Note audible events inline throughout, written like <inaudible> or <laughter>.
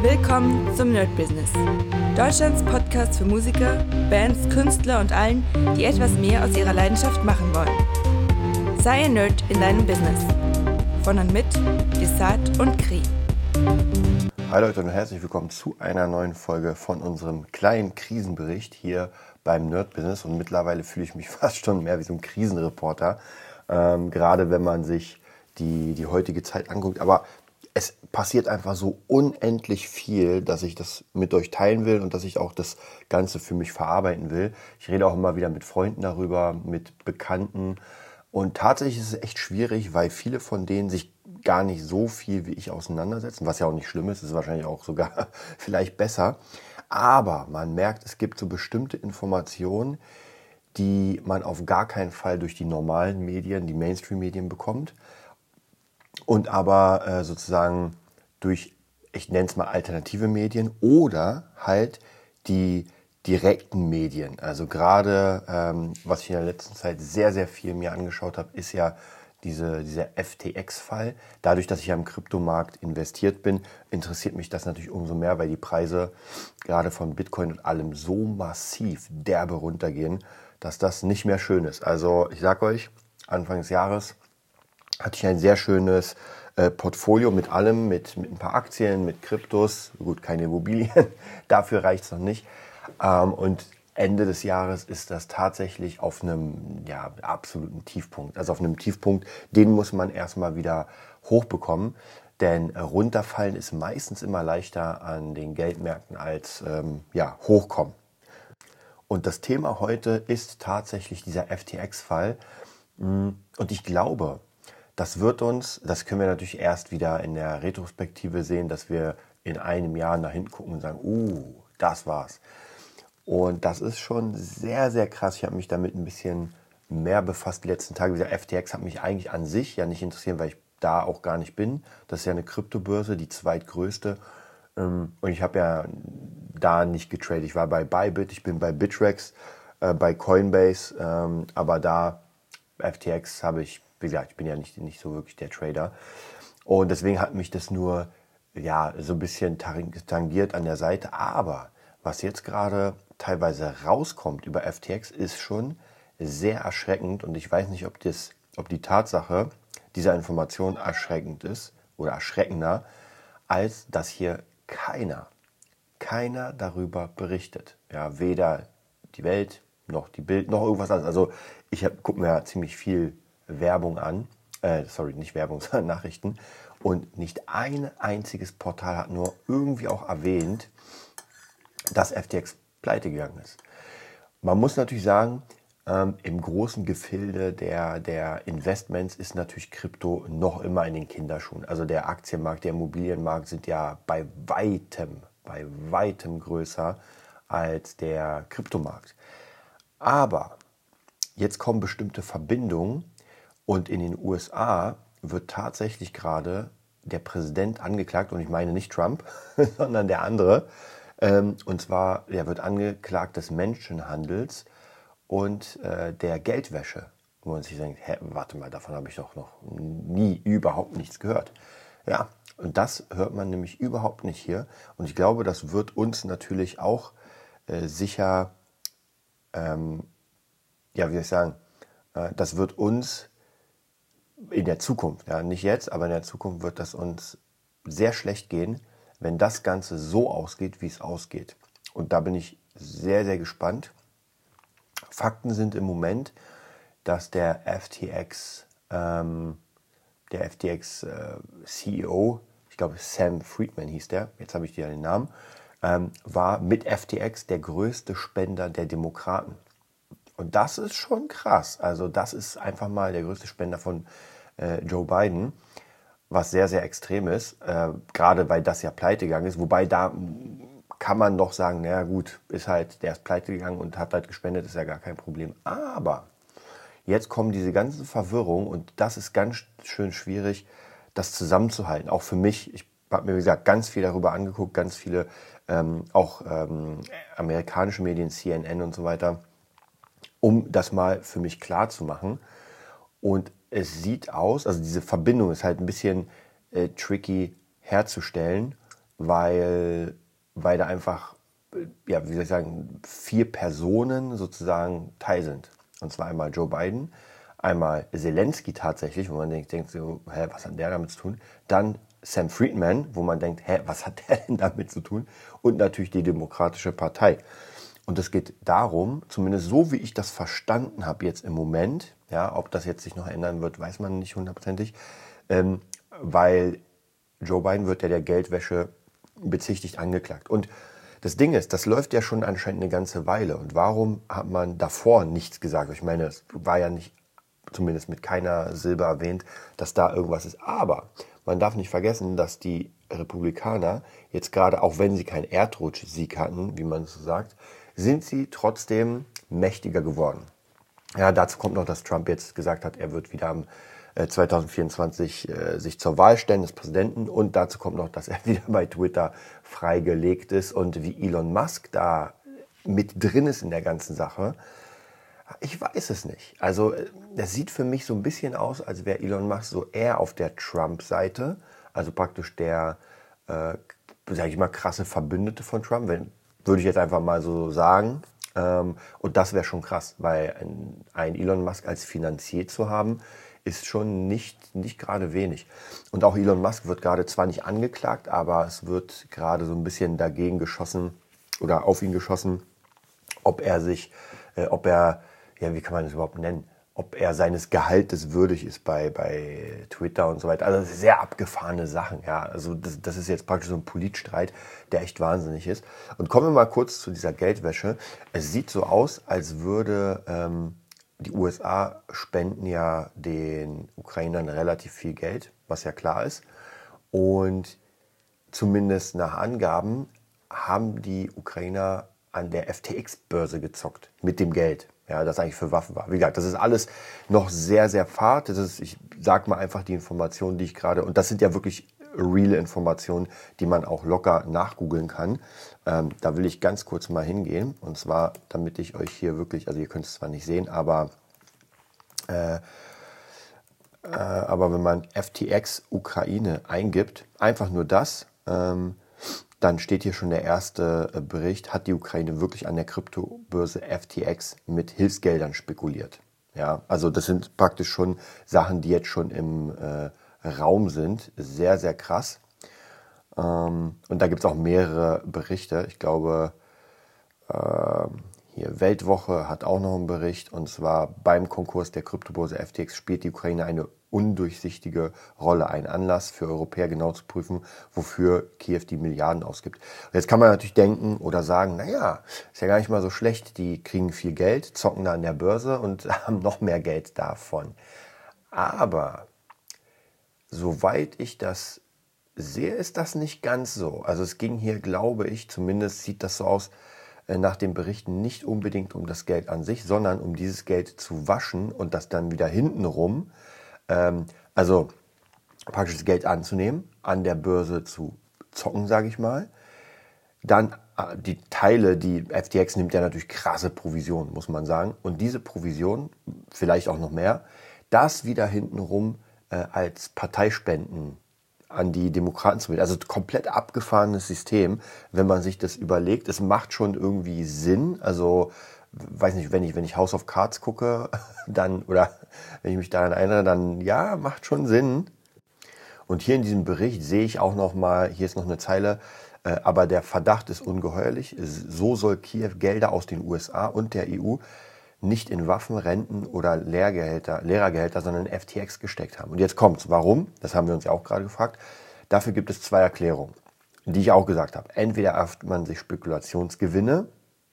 Willkommen zum Nerd Business. Deutschlands Podcast für Musiker, Bands, Künstler und allen, die etwas mehr aus ihrer Leidenschaft machen wollen. Sei ein Nerd in deinem Business. Von und mit Desart und Kri. Hi Leute und herzlich willkommen zu einer neuen Folge von unserem kleinen Krisenbericht hier beim Nerd Business. Und mittlerweile fühle ich mich <laughs> fast schon mehr wie so ein Krisenreporter. Ähm, gerade wenn man sich die, die heutige Zeit anguckt. Aber es passiert einfach so unendlich viel, dass ich das mit euch teilen will und dass ich auch das Ganze für mich verarbeiten will. Ich rede auch immer wieder mit Freunden darüber, mit Bekannten. Und tatsächlich ist es echt schwierig, weil viele von denen sich gar nicht so viel wie ich auseinandersetzen, was ja auch nicht schlimm ist, ist wahrscheinlich auch sogar <laughs> vielleicht besser. Aber man merkt, es gibt so bestimmte Informationen, die man auf gar keinen Fall durch die normalen Medien, die Mainstream-Medien bekommt und aber äh, sozusagen durch, ich nenne es mal alternative Medien oder halt die direkten Medien. Also gerade, ähm, was ich in der letzten Zeit sehr, sehr viel mir angeschaut habe, ist ja diese, dieser FTX-Fall. Dadurch, dass ich ja im Kryptomarkt investiert bin, interessiert mich das natürlich umso mehr, weil die Preise gerade von Bitcoin und allem so massiv derbe runtergehen, dass das nicht mehr schön ist. Also ich sage euch, Anfang des Jahres hatte ich ein sehr schönes äh, Portfolio mit allem, mit, mit ein paar Aktien, mit Kryptos, gut, keine Immobilien, <laughs> dafür reicht es noch nicht. Ähm, und Ende des Jahres ist das tatsächlich auf einem ja, absoluten Tiefpunkt. Also auf einem Tiefpunkt, den muss man erstmal wieder hochbekommen. Denn runterfallen ist meistens immer leichter an den Geldmärkten als ähm, ja, hochkommen. Und das Thema heute ist tatsächlich dieser FTX-Fall. Mm, und ich glaube, das wird uns, das können wir natürlich erst wieder in der Retrospektive sehen, dass wir in einem Jahr nach hinten gucken und sagen, uh, das war's. Und das ist schon sehr, sehr krass. Ich habe mich damit ein bisschen mehr befasst die letzten Tage. Wie gesagt, FTX hat mich eigentlich an sich ja nicht interessiert, weil ich da auch gar nicht bin. Das ist ja eine Kryptobörse, die zweitgrößte. Ähm, und ich habe ja da nicht getradet. Ich war bei Bybit, ich bin bei Bittrex, äh, bei Coinbase, ähm, aber da FTX habe ich wie gesagt, ich bin ja nicht, nicht so wirklich der Trader. Und deswegen hat mich das nur ja, so ein bisschen tangiert an der Seite. Aber was jetzt gerade teilweise rauskommt über FTX, ist schon sehr erschreckend. Und ich weiß nicht, ob, das, ob die Tatsache dieser Information erschreckend ist oder erschreckender, als dass hier keiner, keiner darüber berichtet. Ja, weder die Welt noch die Bild noch irgendwas anderes. Also ich gucke mir ja ziemlich viel Werbung an. Äh, sorry, nicht Werbung, <laughs> sondern Nachrichten. Und nicht ein einziges Portal hat nur irgendwie auch erwähnt, dass FTX pleite gegangen ist. Man muss natürlich sagen, ähm, im großen Gefilde der, der Investments ist natürlich Krypto noch immer in den Kinderschuhen. Also der Aktienmarkt, der Immobilienmarkt sind ja bei weitem, bei weitem größer als der Kryptomarkt. Aber jetzt kommen bestimmte Verbindungen, und in den USA wird tatsächlich gerade der Präsident angeklagt, und ich meine nicht Trump, <laughs> sondern der andere. Ähm, und zwar, er wird angeklagt des Menschenhandels und äh, der Geldwäsche. Wo man sich denkt, hä, warte mal, davon habe ich doch noch nie überhaupt nichts gehört. Ja, und das hört man nämlich überhaupt nicht hier. Und ich glaube, das wird uns natürlich auch äh, sicher, ähm, ja, wie soll ich sagen, äh, das wird uns in der Zukunft, ja, nicht jetzt, aber in der Zukunft wird das uns sehr schlecht gehen, wenn das Ganze so ausgeht, wie es ausgeht. Und da bin ich sehr, sehr gespannt. Fakten sind im Moment, dass der FTX, ähm, der FTX äh, CEO, ich glaube Sam Friedman hieß der, jetzt habe ich dir den Namen, ähm, war mit FTX der größte Spender der Demokraten. Und das ist schon krass. Also das ist einfach mal der größte Spender von äh, Joe Biden, was sehr, sehr extrem ist, äh, gerade weil das ja pleite gegangen ist. Wobei da kann man doch sagen, naja gut, ist halt, der ist pleite gegangen und hat halt gespendet, ist ja gar kein Problem. Aber jetzt kommen diese ganzen Verwirrungen und das ist ganz schön schwierig, das zusammenzuhalten. Auch für mich, ich habe mir, wie gesagt, ganz viel darüber angeguckt, ganz viele, ähm, auch ähm, amerikanische Medien, CNN und so weiter um das mal für mich klar zu machen. Und es sieht aus, also diese Verbindung ist halt ein bisschen äh, tricky herzustellen. weil, weil da einfach, ja, wie soll ich sagen, vier Personen sozusagen Teil sind. Und zwar einmal Joe Biden, einmal Zelensky tatsächlich, wo man denkt, denkt so, hä, was hat der damit zu tun? Dann Sam Friedman, wo man denkt, hä, was hat der <laughs> denn damit zu tun? Und natürlich die Demokratische Partei. Und es geht darum, zumindest so wie ich das verstanden habe jetzt im Moment, ja, ob das jetzt sich noch ändern wird, weiß man nicht hundertprozentig, ähm, weil Joe Biden wird ja der Geldwäsche bezichtigt angeklagt. Und das Ding ist, das läuft ja schon anscheinend eine ganze Weile. Und warum hat man davor nichts gesagt? Ich meine, es war ja nicht, zumindest mit keiner Silbe erwähnt, dass da irgendwas ist. Aber man darf nicht vergessen, dass die Republikaner jetzt gerade, auch wenn sie keinen Erdrutschsieg hatten, wie man so sagt, sind sie trotzdem mächtiger geworden. Ja, dazu kommt noch, dass Trump jetzt gesagt hat, er wird wieder am 2024 äh, äh, sich zur Wahl stellen des Präsidenten und dazu kommt noch, dass er <laughs> wieder bei Twitter freigelegt ist und wie Elon Musk da mit drin ist in der ganzen Sache. Ich weiß es nicht. Also das sieht für mich so ein bisschen aus, als wäre Elon Musk so eher auf der Trump-Seite, also praktisch der, äh, sage ich mal, krasse Verbündete von Trump, wenn, würde ich jetzt einfach mal so sagen. Ähm, und das wäre schon krass, weil ein, Elon Musk als Finanzier zu haben, ist schon nicht, nicht gerade wenig. Und auch Elon Musk wird gerade zwar nicht angeklagt, aber es wird gerade so ein bisschen dagegen geschossen oder auf ihn geschossen, ob er sich, äh, ob er, ja, wie kann man das überhaupt nennen? Ob er seines Gehaltes würdig ist bei, bei Twitter und so weiter. Also sehr abgefahrene Sachen, ja. Also das, das ist jetzt praktisch so ein Politstreit, der echt wahnsinnig ist. Und kommen wir mal kurz zu dieser Geldwäsche. Es sieht so aus, als würde ähm, die USA spenden ja den Ukrainern relativ viel Geld, was ja klar ist. Und zumindest nach Angaben haben die Ukrainer an der FTX-Börse gezockt mit dem Geld ja, das eigentlich für Waffen war. Wie gesagt, das ist alles noch sehr, sehr fad. Das ist, ich sag mal einfach die Informationen, die ich gerade, und das sind ja wirklich real Informationen, die man auch locker nachgoogeln kann. Ähm, da will ich ganz kurz mal hingehen. Und zwar, damit ich euch hier wirklich, also ihr könnt es zwar nicht sehen, aber, äh, äh, aber wenn man FTX Ukraine eingibt, einfach nur das, ähm, dann steht hier schon der erste äh, Bericht, hat die Ukraine wirklich an der Kryptobörse FTX mit Hilfsgeldern spekuliert. Ja, also das sind praktisch schon Sachen, die jetzt schon im äh, Raum sind. Sehr, sehr krass. Ähm, und da gibt es auch mehrere Berichte. Ich glaube, äh, hier Weltwoche hat auch noch einen Bericht. Und zwar beim Konkurs der Kryptobörse FTX spielt die Ukraine eine undurchsichtige Rolle, ein Anlass für Europäer genau zu prüfen, wofür Kiew die Milliarden ausgibt. Jetzt kann man natürlich denken oder sagen, naja, ist ja gar nicht mal so schlecht, die kriegen viel Geld, zocken da an der Börse und <laughs> haben noch mehr Geld davon. Aber soweit ich das sehe, ist das nicht ganz so. Also es ging hier, glaube ich, zumindest sieht das so aus, äh, nach den Berichten nicht unbedingt um das Geld an sich, sondern um dieses Geld zu waschen und das dann wieder hintenrum ähm, also praktisch das Geld anzunehmen, an der Börse zu zocken, sage ich mal. Dann äh, die Teile, die FTX nimmt ja natürlich krasse Provisionen, muss man sagen. Und diese Provision, vielleicht auch noch mehr, das wieder hintenrum äh, als Parteispenden an die Demokraten zu bilden. Also komplett abgefahrenes System, wenn man sich das überlegt. Es macht schon irgendwie Sinn. Also weiß nicht, wenn ich, wenn ich House of Cards gucke, <laughs> dann, oder wenn ich mich daran erinnere, dann ja, macht schon Sinn. Und hier in diesem Bericht sehe ich auch noch mal, hier ist noch eine Zeile, äh, aber der Verdacht ist ungeheuerlich. So soll Kiew Gelder aus den USA und der EU nicht in Waffen, Renten oder Lehrgehälter, Lehrergehälter, sondern in FTX gesteckt haben. Und jetzt kommt's. Warum? Das haben wir uns ja auch gerade gefragt. Dafür gibt es zwei Erklärungen, die ich auch gesagt habe. Entweder erhofft man sich Spekulationsgewinne,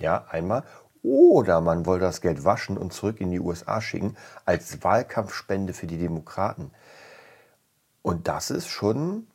ja, einmal, oder man wollte das Geld waschen und zurück in die USA schicken als Wahlkampfspende für die Demokraten. Und das ist schon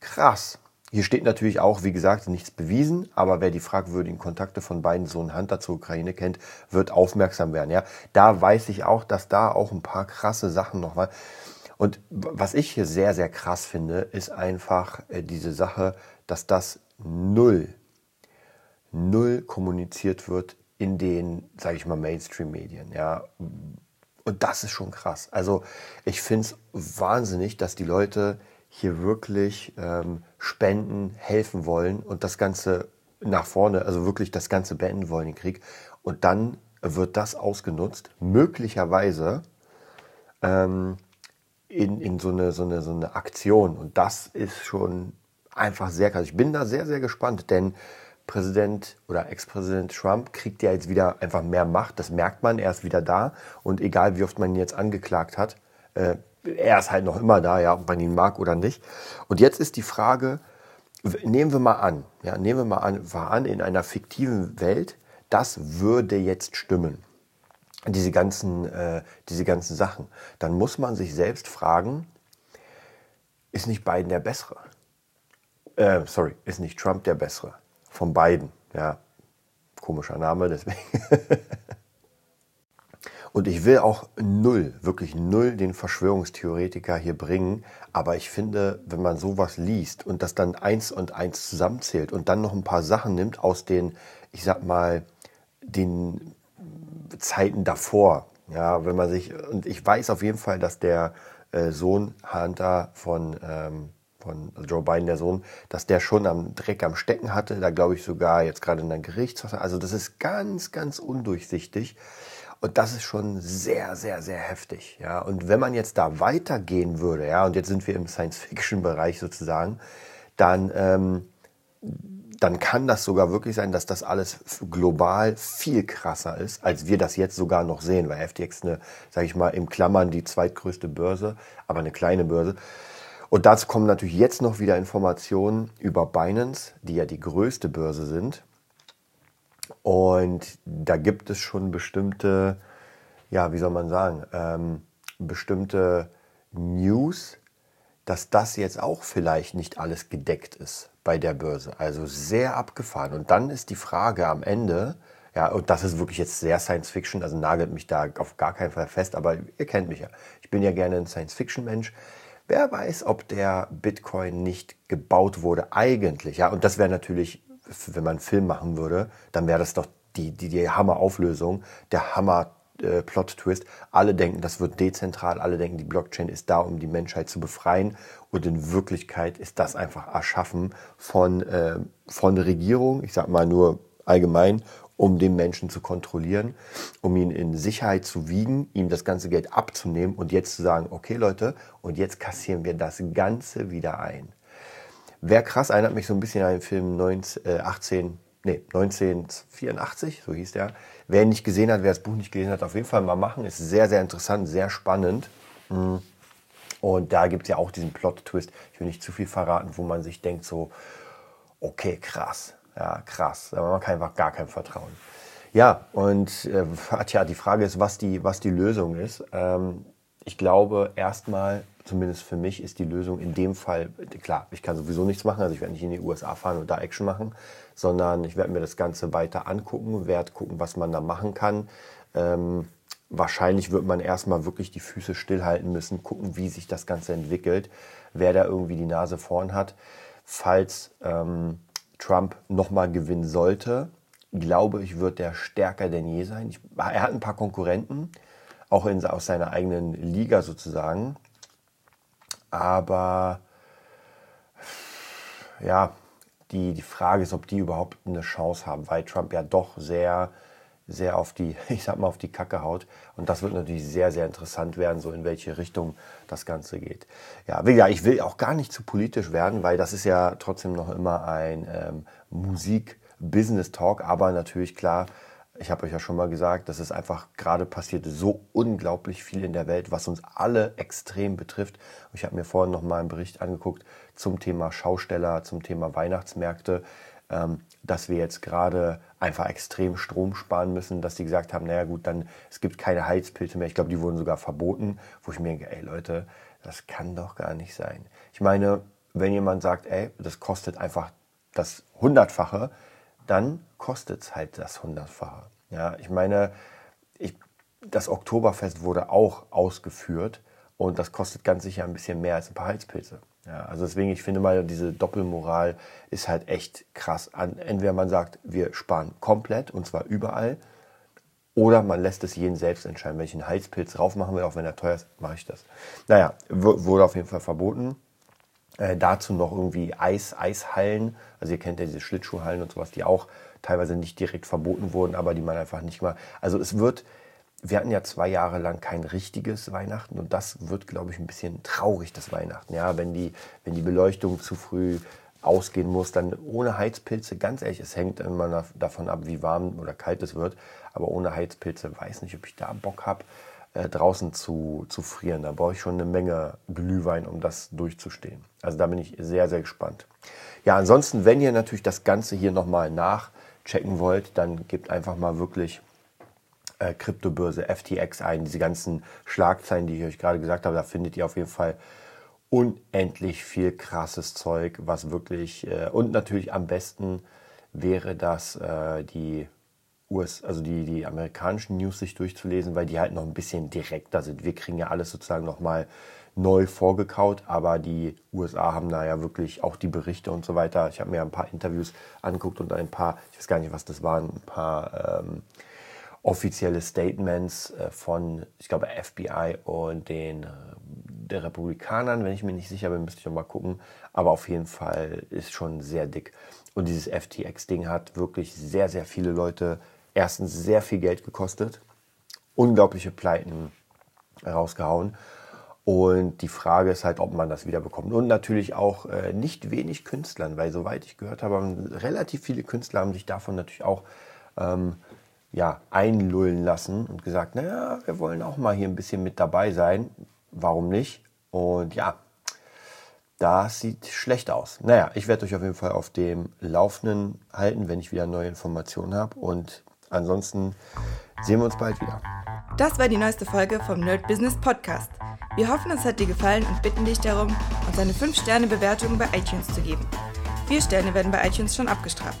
krass. Hier steht natürlich auch, wie gesagt, nichts bewiesen, aber wer die fragwürdigen Kontakte von beiden Sohn Hunter zur Ukraine kennt, wird aufmerksam werden. Ja, da weiß ich auch, dass da auch ein paar krasse Sachen noch waren. Und was ich hier sehr, sehr krass finde, ist einfach äh, diese Sache, dass das null, null kommuniziert wird in den, sage ich mal, Mainstream-Medien. Ja. Und das ist schon krass. Also ich finde es wahnsinnig, dass die Leute hier wirklich ähm, spenden, helfen wollen und das Ganze nach vorne, also wirklich das Ganze beenden wollen, den Krieg. Und dann wird das ausgenutzt, möglicherweise ähm, in, in so, eine, so, eine, so eine Aktion. Und das ist schon einfach sehr krass. Ich bin da sehr, sehr gespannt, denn Präsident oder Ex-Präsident Trump kriegt ja jetzt wieder einfach mehr Macht. Das merkt man, er ist wieder da. Und egal, wie oft man ihn jetzt angeklagt hat, äh, er ist halt noch immer da, ja, ob man ihn mag oder nicht. Und jetzt ist die Frage, nehmen wir mal an, ja, nehmen wir mal an, war an in einer fiktiven Welt, das würde jetzt stimmen. Diese ganzen, äh, diese ganzen Sachen. Dann muss man sich selbst fragen, ist nicht Biden der Bessere? Äh, sorry, ist nicht Trump der Bessere? Von beiden. Ja, komischer Name, deswegen. <laughs> Und ich will auch null, wirklich null den Verschwörungstheoretiker hier bringen. Aber ich finde, wenn man sowas liest und das dann eins und eins zusammenzählt und dann noch ein paar Sachen nimmt aus den, ich sag mal, den Zeiten davor. Ja, wenn man sich, und ich weiß auf jeden Fall, dass der äh, Sohn Hunter von, ähm, von Joe Biden, der Sohn, dass der schon am Dreck am Stecken hatte, da glaube ich sogar jetzt gerade in der Gerichtsverfahren. Also das ist ganz, ganz undurchsichtig. Und das ist schon sehr, sehr, sehr heftig. Ja. Und wenn man jetzt da weitergehen würde, ja, und jetzt sind wir im Science-Fiction-Bereich sozusagen, dann, ähm, dann kann das sogar wirklich sein, dass das alles global viel krasser ist, als wir das jetzt sogar noch sehen, weil FTX eine, sage ich mal, im Klammern die zweitgrößte Börse, aber eine kleine Börse. Und dazu kommen natürlich jetzt noch wieder Informationen über Binance, die ja die größte Börse sind. Und da gibt es schon bestimmte, ja, wie soll man sagen, ähm, bestimmte News, dass das jetzt auch vielleicht nicht alles gedeckt ist bei der Börse. Also sehr abgefahren. Und dann ist die Frage am Ende, ja, und das ist wirklich jetzt sehr Science Fiction, also nagelt mich da auf gar keinen Fall fest, aber ihr kennt mich ja. Ich bin ja gerne ein Science Fiction Mensch. Wer weiß, ob der Bitcoin nicht gebaut wurde eigentlich, ja, und das wäre natürlich wenn man einen Film machen würde, dann wäre das doch die, die, die Hammer-Auflösung, der Hammer-Plot-Twist. alle denken, das wird dezentral, alle denken, die Blockchain ist da, um die Menschheit zu befreien. Und in Wirklichkeit ist das einfach Erschaffen von, äh, von Regierung, ich sag mal nur allgemein, um den Menschen zu kontrollieren, um ihn in Sicherheit zu wiegen, ihm das ganze Geld abzunehmen und jetzt zu sagen, okay Leute, und jetzt kassieren wir das Ganze wieder ein. Wäre krass, erinnert mich so ein bisschen an den Film 19, äh, 18, nee, 1984, so hieß der. Wer ihn nicht gesehen hat, wer das Buch nicht gelesen hat, auf jeden Fall mal machen. Ist sehr, sehr interessant, sehr spannend. Mm. Und da gibt es ja auch diesen Plot-Twist. Ich will nicht zu viel verraten, wo man sich denkt so, okay, krass, ja, krass. Man kann einfach gar kein Vertrauen. Ja, und äh, tja, die Frage ist, was die, was die Lösung ist. Ähm, ich glaube, erstmal zumindest für mich ist die Lösung in dem Fall, klar, ich kann sowieso nichts machen, also ich werde nicht in die USA fahren und da Action machen, sondern ich werde mir das Ganze weiter angucken, werde gucken, was man da machen kann. Ähm, wahrscheinlich wird man erstmal wirklich die Füße stillhalten müssen, gucken, wie sich das Ganze entwickelt, wer da irgendwie die Nase vorn hat. Falls ähm, Trump nochmal gewinnen sollte, glaube ich, wird der stärker denn je sein. Ich, er hat ein paar Konkurrenten, auch in, aus seiner eigenen Liga sozusagen. Aber ja, die, die Frage ist, ob die überhaupt eine Chance haben, weil Trump ja doch sehr, sehr auf die, <laughs> ich sag mal, auf die Kacke haut. Und das wird natürlich sehr, sehr interessant werden, so in welche Richtung das Ganze geht. Ja, wie gesagt, ich will auch gar nicht zu politisch werden, weil das ist ja trotzdem noch immer ein ähm, Musik-Business-Talk, aber natürlich klar, ich habe euch ja schon mal gesagt, dass es einfach gerade passiert so unglaublich viel in der Welt, was uns alle extrem betrifft. Ich habe mir vorhin noch mal einen Bericht angeguckt zum Thema Schausteller, zum Thema Weihnachtsmärkte, dass wir jetzt gerade einfach extrem Strom sparen müssen, dass die gesagt haben, naja gut, dann es gibt keine Heizpilze mehr. Ich glaube, die wurden sogar verboten, wo ich mir denke, ey Leute, das kann doch gar nicht sein. Ich meine, wenn jemand sagt, ey, das kostet einfach das Hundertfache, dann kostet es halt das Hundertfache. Ja, ich meine, ich, das Oktoberfest wurde auch ausgeführt und das kostet ganz sicher ein bisschen mehr als ein paar Heizpilze. Ja, also deswegen, ich finde mal, diese Doppelmoral ist halt echt krass. Entweder man sagt, wir sparen komplett und zwar überall, oder man lässt es jeden selbst entscheiden. Einen Heizpilz drauf machen will, auch wenn er teuer ist, mache ich das. Naja, wurde auf jeden Fall verboten. Äh, dazu noch irgendwie Eis, Eishallen. Also ihr kennt ja diese Schlittschuhhallen und sowas, die auch teilweise nicht direkt verboten wurden, aber die man einfach nicht mal. Also es wird, wir hatten ja zwei Jahre lang kein richtiges Weihnachten und das wird, glaube ich, ein bisschen traurig, das Weihnachten. Ja, wenn die, wenn die Beleuchtung zu früh ausgehen muss, dann ohne Heizpilze, ganz ehrlich, es hängt immer davon ab, wie warm oder kalt es wird, aber ohne Heizpilze weiß nicht, ob ich da Bock habe, äh, draußen zu, zu frieren. Da brauche ich schon eine Menge Glühwein, um das durchzustehen. Also da bin ich sehr, sehr gespannt. Ja, ansonsten, wenn ihr natürlich das Ganze hier nochmal nachchecken wollt, dann gebt einfach mal wirklich äh, Kryptobörse FTX ein. Diese ganzen Schlagzeilen, die ich euch gerade gesagt habe, da findet ihr auf jeden Fall unendlich viel krasses Zeug, was wirklich äh, und natürlich am besten wäre das äh, die US, also die, die amerikanischen News sich durchzulesen, weil die halt noch ein bisschen direkter sind. Wir kriegen ja alles sozusagen nochmal neu vorgekaut, aber die USA haben da ja wirklich auch die Berichte und so weiter. Ich habe mir ein paar Interviews angeguckt und ein paar, ich weiß gar nicht, was das waren, ein paar ähm, offizielle Statements äh, von, ich glaube, FBI und den äh, der Republikanern. Wenn ich mir nicht sicher bin, müsste ich noch mal gucken. Aber auf jeden Fall ist schon sehr dick. Und dieses FTX-Ding hat wirklich sehr, sehr viele Leute erstens sehr viel Geld gekostet, unglaubliche Pleiten rausgehauen. Und die Frage ist halt, ob man das wieder bekommt. Und natürlich auch äh, nicht wenig Künstlern, weil soweit ich gehört habe, relativ viele Künstler haben sich davon natürlich auch ähm, ja, einlullen lassen und gesagt, naja, wir wollen auch mal hier ein bisschen mit dabei sein. Warum nicht? Und ja, das sieht schlecht aus. Naja, ich werde euch auf jeden Fall auf dem Laufenden halten, wenn ich wieder neue Informationen habe. Und ansonsten sehen wir uns bald wieder. Das war die neueste Folge vom Nerd Business Podcast. Wir hoffen, es hat dir gefallen und bitten dich darum, uns eine 5-Sterne-Bewertung bei iTunes zu geben. Vier Sterne werden bei iTunes schon abgestraft.